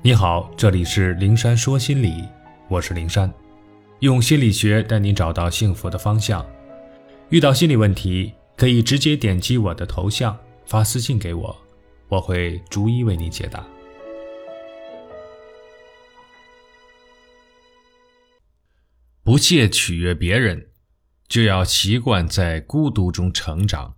你好，这里是灵山说心理，我是灵山，用心理学带你找到幸福的方向。遇到心理问题，可以直接点击我的头像发私信给我，我会逐一为你解答。不屑取悦别人，就要习惯在孤独中成长。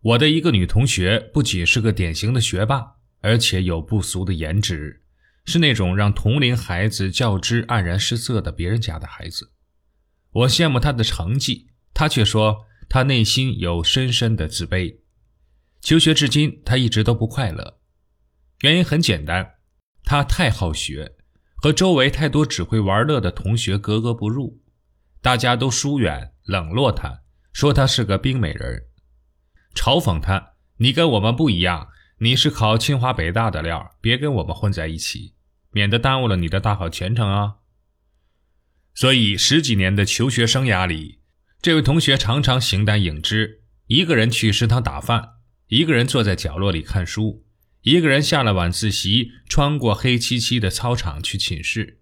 我的一个女同学不仅是个典型的学霸，而且有不俗的颜值，是那种让同龄孩子较之黯然失色的别人家的孩子。我羡慕他的成绩，他却说他内心有深深的自卑。求学至今，他一直都不快乐，原因很简单，他太好学。和周围太多只会玩乐的同学格格不入，大家都疏远冷落他，说他是个冰美人，嘲讽他：“你跟我们不一样，你是考清华北大的料，别跟我们混在一起，免得耽误了你的大好前程啊。”所以十几年的求学生涯里，这位同学常常形单影只，一个人去食堂打饭，一个人坐在角落里看书。一个人下了晚自习，穿过黑漆漆的操场去寝室。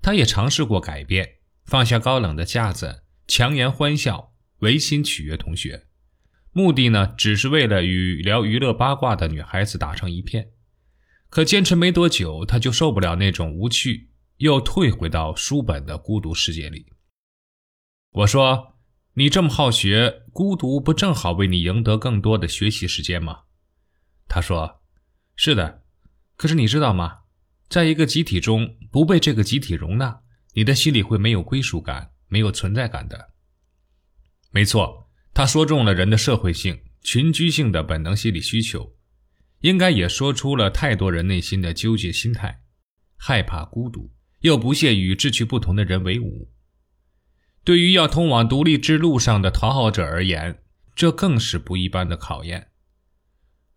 他也尝试过改变，放下高冷的架子，强颜欢笑，违心取悦同学。目的呢，只是为了与聊娱乐八卦的女孩子打成一片。可坚持没多久，他就受不了那种无趣，又退回到书本的孤独世界里。我说：“你这么好学，孤独不正好为你赢得更多的学习时间吗？”他说。是的，可是你知道吗？在一个集体中不被这个集体容纳，你的心里会没有归属感、没有存在感的。没错，他说中了人的社会性、群居性的本能心理需求，应该也说出了太多人内心的纠结心态：害怕孤独，又不屑与志趣不同的人为伍。对于要通往独立之路上的讨好者而言，这更是不一般的考验。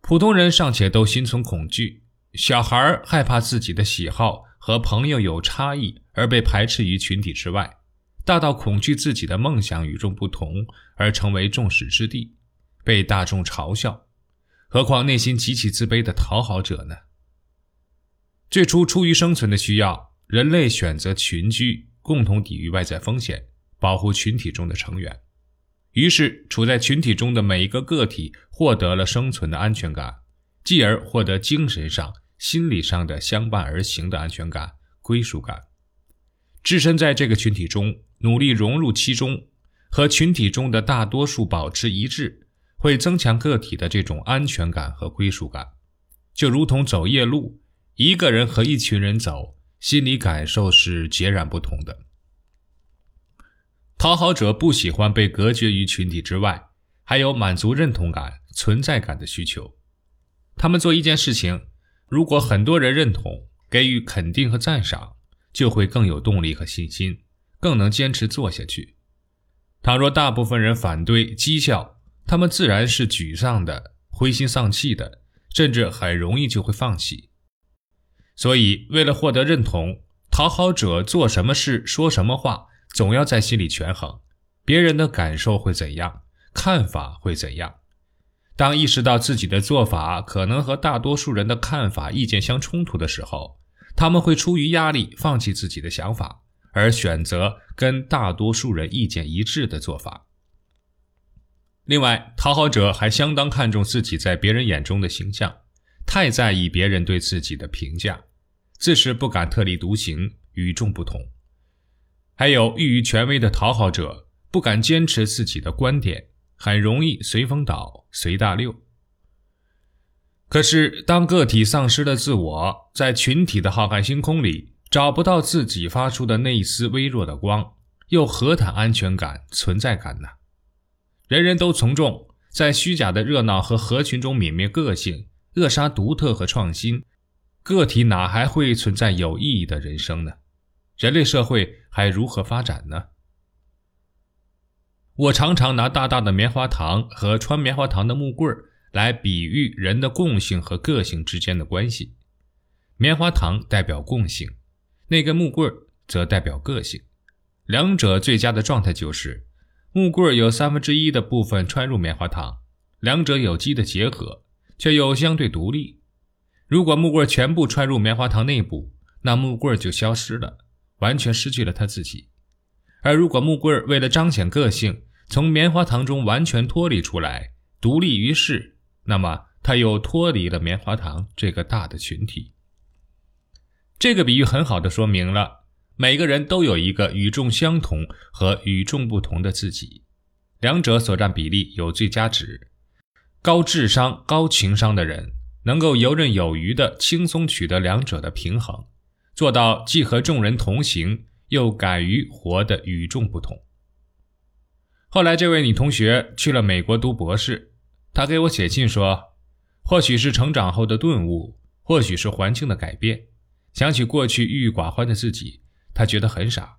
普通人尚且都心存恐惧，小孩害怕自己的喜好和朋友有差异而被排斥于群体之外，大到恐惧自己的梦想与众不同而成为众矢之的，被大众嘲笑。何况内心极其自卑的讨好者呢？最初出于生存的需要，人类选择群居，共同抵御外在风险，保护群体中的成员。于是，处在群体中的每一个个体获得了生存的安全感，继而获得精神上、心理上的相伴而行的安全感、归属感。置身在这个群体中，努力融入其中，和群体中的大多数保持一致，会增强个体的这种安全感和归属感。就如同走夜路，一个人和一群人走，心理感受是截然不同的。讨好者不喜欢被隔绝于群体之外，还有满足认同感、存在感的需求。他们做一件事情，如果很多人认同、给予肯定和赞赏，就会更有动力和信心，更能坚持做下去。倘若大部分人反对、讥笑，他们自然是沮丧的、灰心丧气的，甚至很容易就会放弃。所以，为了获得认同，讨好者做什么事、说什么话。总要在心里权衡，别人的感受会怎样，看法会怎样。当意识到自己的做法可能和大多数人的看法、意见相冲突的时候，他们会出于压力放弃自己的想法，而选择跟大多数人意见一致的做法。另外，讨好者还相当看重自己在别人眼中的形象，太在意别人对自己的评价，自是不敢特立独行、与众不同。还有欲于权威的讨好者，不敢坚持自己的观点，很容易随风倒、随大流。可是，当个体丧失了自我，在群体的浩瀚星空里找不到自己发出的那一丝微弱的光，又何谈安全感、存在感呢？人人都从众，在虚假的热闹和合群中泯灭个性，扼杀独特和创新，个体哪还会存在有意义的人生呢？人类社会还如何发展呢？我常常拿大大的棉花糖和穿棉花糖的木棍儿来比喻人的共性和个性之间的关系。棉花糖代表共性，那根木棍则代表个性。两者最佳的状态就是，木棍有三分之一的部分穿入棉花糖，两者有机的结合，却又相对独立。如果木棍全部穿入棉花糖内部，那木棍就消失了，完全失去了他自己；而如果木棍为了彰显个性，从棉花糖中完全脱离出来，独立于世，那么他又脱离了棉花糖这个大的群体。这个比喻很好的说明了，每个人都有一个与众相同和与众不同的自己，两者所占比例有最佳值。高智商、高情商的人能够游刃有余的轻松取得两者的平衡，做到既和众人同行，又敢于活得与众不同。后来，这位女同学去了美国读博士。她给我写信说，或许是成长后的顿悟，或许是环境的改变，想起过去郁郁寡欢的自己，他觉得很傻。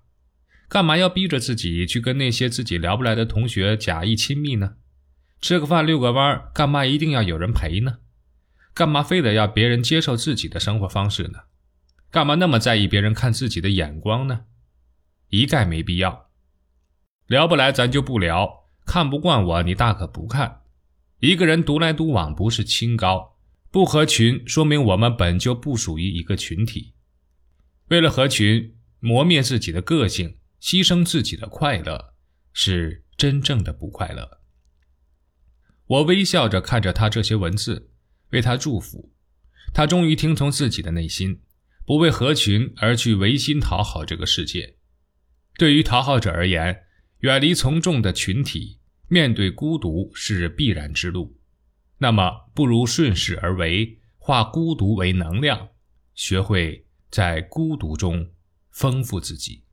干嘛要逼着自己去跟那些自己聊不来的同学假意亲密呢？吃个饭、遛个弯，干嘛一定要有人陪呢？干嘛非得要别人接受自己的生活方式呢？干嘛那么在意别人看自己的眼光呢？一概没必要。聊不来，咱就不聊；看不惯我，你大可不看。一个人独来独往不是清高，不合群说明我们本就不属于一个群体。为了合群，磨灭自己的个性，牺牲自己的快乐，是真正的不快乐。我微笑着看着他这些文字，为他祝福。他终于听从自己的内心，不为合群而去违心讨好这个世界。对于讨好者而言，远离从众的群体，面对孤独是必然之路。那么，不如顺势而为，化孤独为能量，学会在孤独中丰富自己。